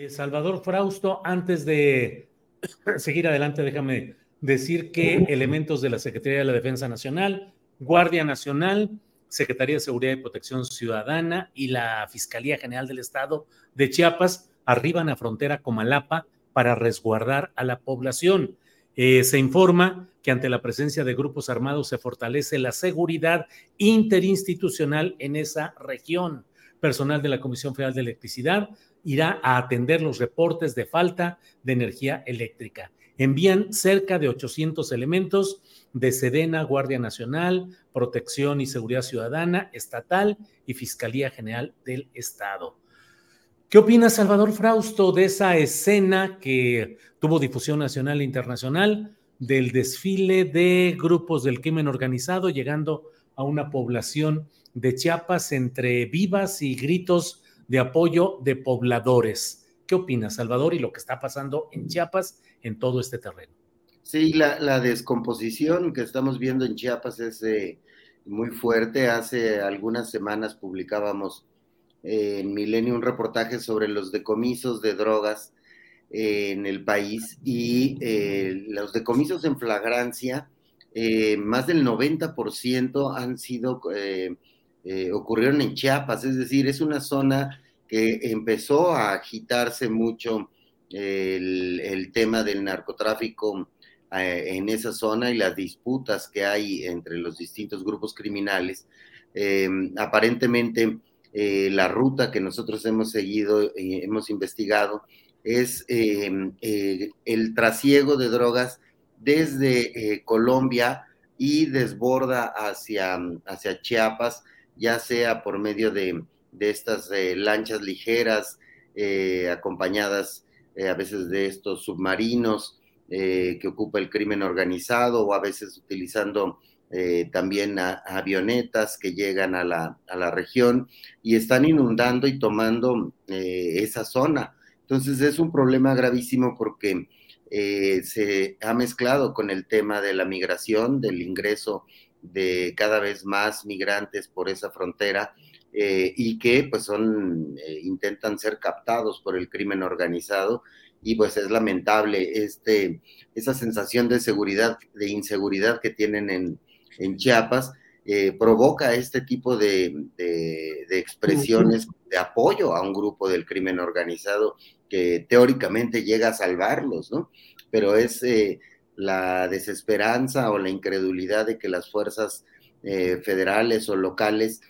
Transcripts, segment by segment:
Eh, Salvador Frausto, antes de seguir adelante, déjame decir que elementos de la Secretaría de la Defensa Nacional Guardia Nacional, Secretaría de Seguridad y Protección Ciudadana y la Fiscalía General del Estado de Chiapas arriban a frontera Comalapa para resguardar a la población. Eh, se informa que ante la presencia de grupos armados se fortalece la seguridad interinstitucional en esa región. Personal de la Comisión Federal de Electricidad irá a atender los reportes de falta de energía eléctrica. Envían cerca de 800 elementos de Sedena, Guardia Nacional, Protección y Seguridad Ciudadana, Estatal y Fiscalía General del Estado. ¿Qué opina Salvador Frausto de esa escena que tuvo difusión nacional e internacional del desfile de grupos del crimen organizado llegando a una población de Chiapas entre vivas y gritos de apoyo de pobladores? ¿Qué opina Salvador y lo que está pasando en Chiapas en todo este terreno? Sí, la, descomposición que estamos viendo en Chiapas es eh, muy fuerte. Hace algunas semanas publicábamos eh, en Milenio un reportaje sobre los decomisos de drogas eh, en el país y los decomisos en flagrancia, más del 90% han sido, ocurrieron en Chiapas, es decir, es una zona que empezó a agitarse mucho el tema del narcotráfico eh, en esa zona y las disputas que hay entre los distintos grupos criminales. Em, aparentemente, eh, la ruta que nosotros hemos seguido, y hemos investigado, es eh, el trasiego de drogas desde Colombia y desborda hacia, hacia Chiapas, ya sea por medio de, de estas lanchas ligeras, acompañadas a veces de estos submarinos, eh, que ocupa el crimen organizado o a veces utilizando eh, también avionetas que llegan a la, a la, región y están inundando y tomando eh, esa zona. Entonces es un problema gravísimo porque se ha mezclado con el tema de la migración, del ingreso de cada vez más migrantes por esa frontera y que pues son, intentan ser captados por el crimen organizado y pues es lamentable este, esa sensación de seguridad, de inseguridad que tienen en, en Chiapas, eh, provoca este tipo de, de, expresiones de apoyo a un grupo del crimen organizado que teóricamente llega a salvarlos, ¿no? Pero es eh, la desesperanza o la incredulidad de que las fuerzas eh, federales o locales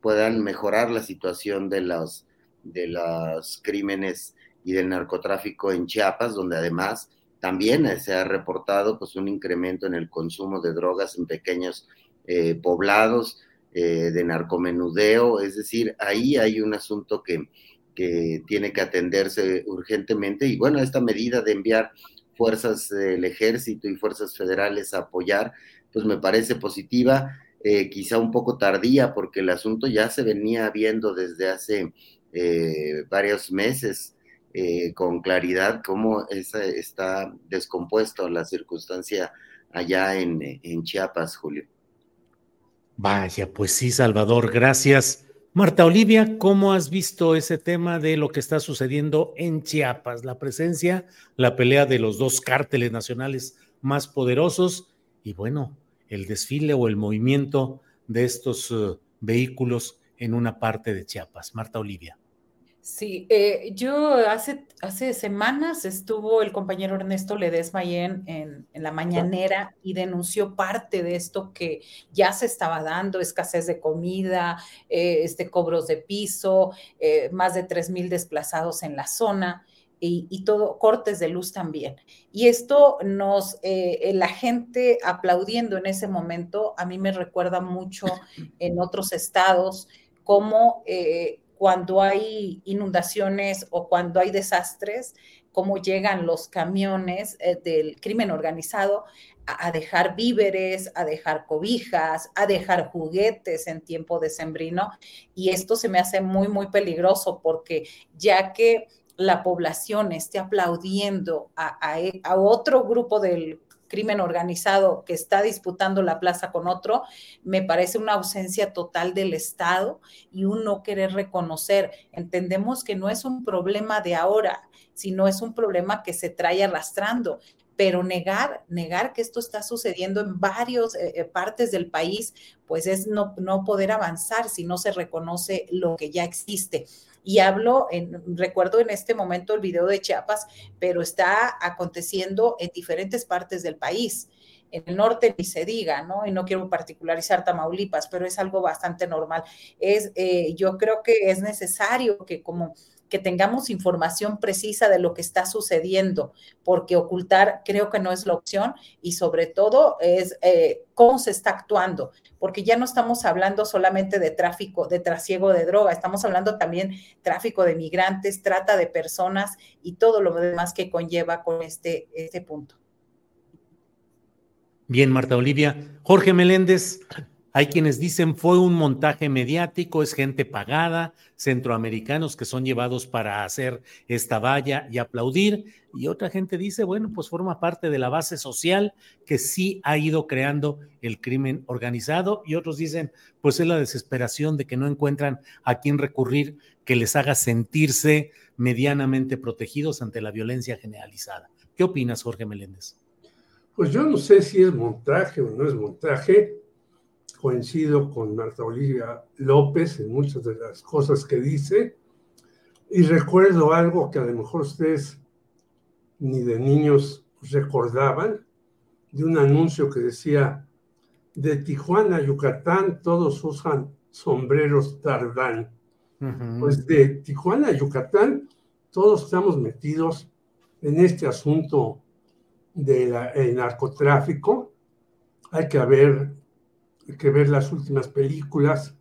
puedan mejorar la situación de los, de los crímenes y del narcotráfico en Chiapas, donde además también se ha reportado pues un incremento en el consumo de drogas en pequeños eh, poblados, eh, de narcomenudeo, es decir, ahí hay un asunto que, que tiene que atenderse urgentemente. Y bueno, esta medida de enviar fuerzas del ejército y fuerzas federales a apoyar, pues me parece positiva, eh, quizá un poco tardía porque el asunto ya se venía viendo desde hace varios meses eh, con claridad cómo está descompuesto la circunstancia allá en, Chiapas, Julio. Vaya, pues sí, Salvador, gracias Marta Olivia, ¿cómo has visto ese tema de lo que está sucediendo en Chiapas? La presencia, la pelea de los dos cárteles nacionales más poderosos y bueno, el desfile o el movimiento de estos uh, vehículos en una parte de Chiapas. Marta Olivia. Sí, eh, yo hace, hace semanas estuvo el compañero Ernesto Ledesma en, en, la mañanera y denunció parte de esto que ya se estaba dando, escasez de comida, eh, este, cobros de piso, eh, más de 3 mil desplazados en la zona. Y, y, todo, cortes de luz también. Y esto nos, la gente aplaudiendo en ese momento, a mí me recuerda mucho en otros estados, como cuando hay inundaciones o cuando hay desastres, cómo llegan los camiones eh, del crimen organizado a, dejar víveres, a dejar cobijas, a dejar juguetes en tiempo de sembrino. Y esto se me hace muy, muy peligroso porque ya que la población esté aplaudiendo a, a otro grupo del crimen organizado que está disputando la plaza con otro, me parece una ausencia total del Estado y un no querer reconocer. Entendemos que no es un problema de ahora, sino es un problema que se trae arrastrando pero negar, negar que esto está sucediendo en varias eh, eh, partes del país, pues es no, no poder avanzar si no se reconoce lo que ya existe. Y hablo, en, recuerdo en este momento el video de Chiapas, pero está aconteciendo en diferentes partes del país. El norte ni se diga, ¿no? Y no quiero particularizar Tamaulipas, pero es algo bastante normal. Es, eh, yo creo que es necesario que como que tengamos información precisa de lo que está sucediendo, porque ocultar creo que no es la opción y sobre todo es eh, cómo se está actuando, porque ya no estamos hablando solamente de tráfico, de trasiego de droga, estamos hablando también tráfico de migrantes, trata de personas y todo lo demás que conlleva con este, este punto. Bien, Marta Olivia. Jorge Meléndez, hay quienes dicen fue un montaje mediático, es gente pagada, centroamericanos que son llevados para hacer esta valla y aplaudir. Y otra gente dice, bueno, pues forma parte de la base social que sí ha ido creando el crimen organizado. Y otros dicen, pues es la desesperación de que no encuentran a quién recurrir que les haga sentirse medianamente protegidos ante la violencia generalizada. ¿Qué opinas, Jorge Meléndez? Pues yo no sé si es montaje o no es montaje. Coincido con Marta Olivia López en muchas de las cosas que dice. Y recuerdo algo que a lo mejor ustedes ni de niños recordaban, de un anuncio que decía, de Tijuana a Yucatán todos usan sombreros tardán. Pues de Tijuana a Yucatán todos estamos metidos en este asunto del narcotráfico. Hay que haber que ver las últimas películas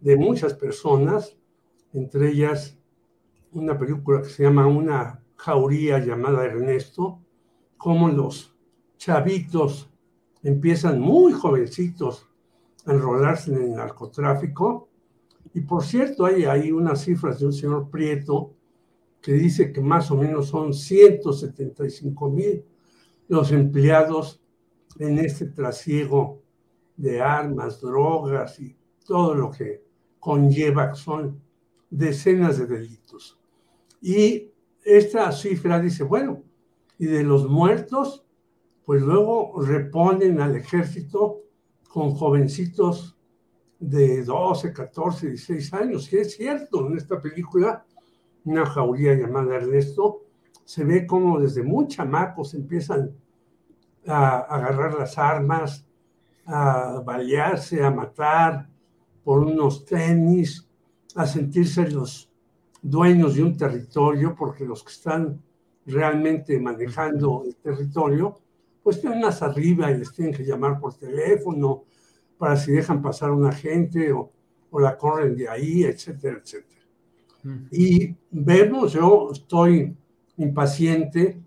de muchas personas, entre ellas una película que se llama Una jauría llamada Ernesto, cómo los chavitos empiezan muy jovencitos a enrolarse en el narcotráfico. Y por cierto, hay ahí unas cifras de un señor Prieto que dice que más o menos son 175 mil los empleados en este trasiego de armas, drogas y todo lo que conlleva, son decenas de delitos. Y esta cifra dice, bueno, y de los muertos, pues luego reponen al ejército con jovencitos de 12, 14, 16 años. Y es cierto, en esta película, una jauría llamada Ernesto, se ve como desde muy chamacos empiezan a agarrar las armas, a balearse, a matar por unos tenis, a sentirse los dueños de un territorio, porque los que están realmente manejando el territorio, pues están más arriba y les tienen que llamar por teléfono para si dejan pasar a una gente o, o la corren de ahí, etcétera, etcétera. Y vemos, yo estoy impaciente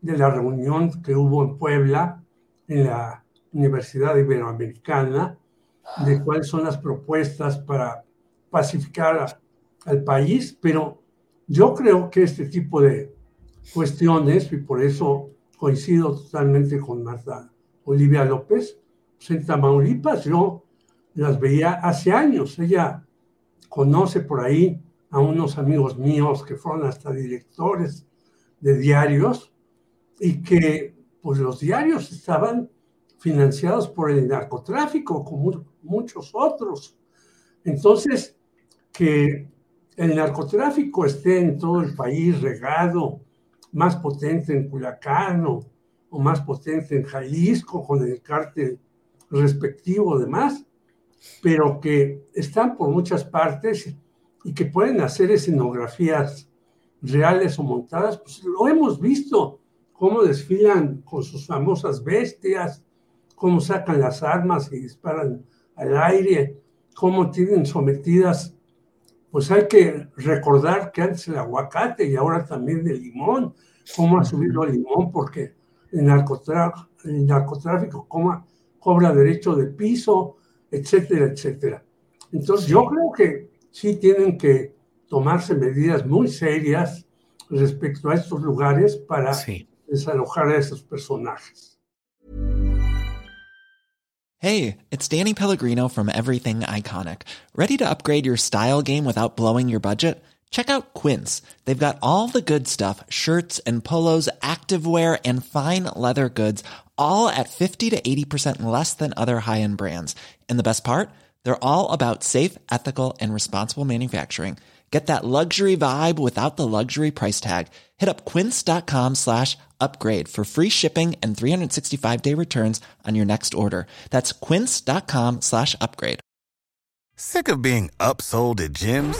de la reunión que hubo en Puebla, en la Universidad Iberoamericana de cuáles son las propuestas para pacificar al país, pero yo creo que este tipo de cuestiones, y por eso coincido totalmente con Marta Olivia López, pues en Tamaulipas yo las veía hace años. Ella conoce por ahí a unos amigos míos que fueron hasta directores de diarios y que pues los diarios estaban financiados por el narcotráfico, como muchos otros. Entonces, que el narcotráfico esté en todo el país regado, más potente en Culacán o, más potente en Jalisco con el cártel respectivo demás, pero que están por muchas partes y que pueden hacer escenografías reales o montadas, pues lo hemos visto, cómo desfilan con sus famosas bestias, cómo sacan las armas y disparan al aire, cómo tienen sometidas pues hay que recordar que antes el aguacate y ahora también el limón, cómo ha subido el limón, porque el narcotráfico, el narcotráfico cobra derecho de piso, etcétera, etcétera. Entonces yo creo que sí tienen que tomarse medidas muy serias respecto a estos lugares para desalojar a esos personajes. Hey, it's Danny Pellegrino from Everything Iconic. ¿Ready to upgrade your style game without blowing your budget? Check out Quince. They've got all the good stuff, shirts and polos, activewear and fine leather goods, all at 50 to 80% less than other high-end brands. And the best part? They're all about safe, ethical and responsible manufacturing. Get that luxury vibe without the luxury price tag. Hit up quince.com slash upgrade for free shipping and 365 day returns on your next order. That's quince.com slash upgrade. Sick of being upsold at gyms?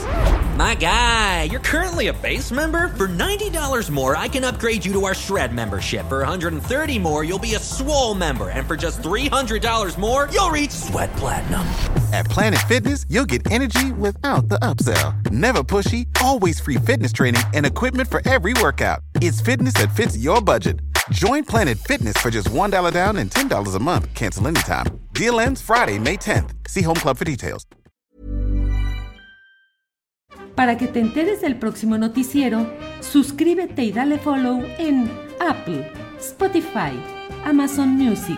My guy, you're currently a base member. For $90 more, I can upgrade you to our Shred membership. For $130 more, you'll be a swole member. And for just $300 more, you'll reach Sweat Platinum. At Planet Fitness, you'll get energy without the upsell. Never pushy, always free fitness training and equipment for every workout. It's fitness that fits your budget. Join Planet Fitness for just $1 down and $10 a month. Cancel anytime. Deal ends Friday, May 10th. See Home Club for details. Para que te enteres del próximo noticiero, suscríbete y dale follow en Apple, Spotify, Amazon Music,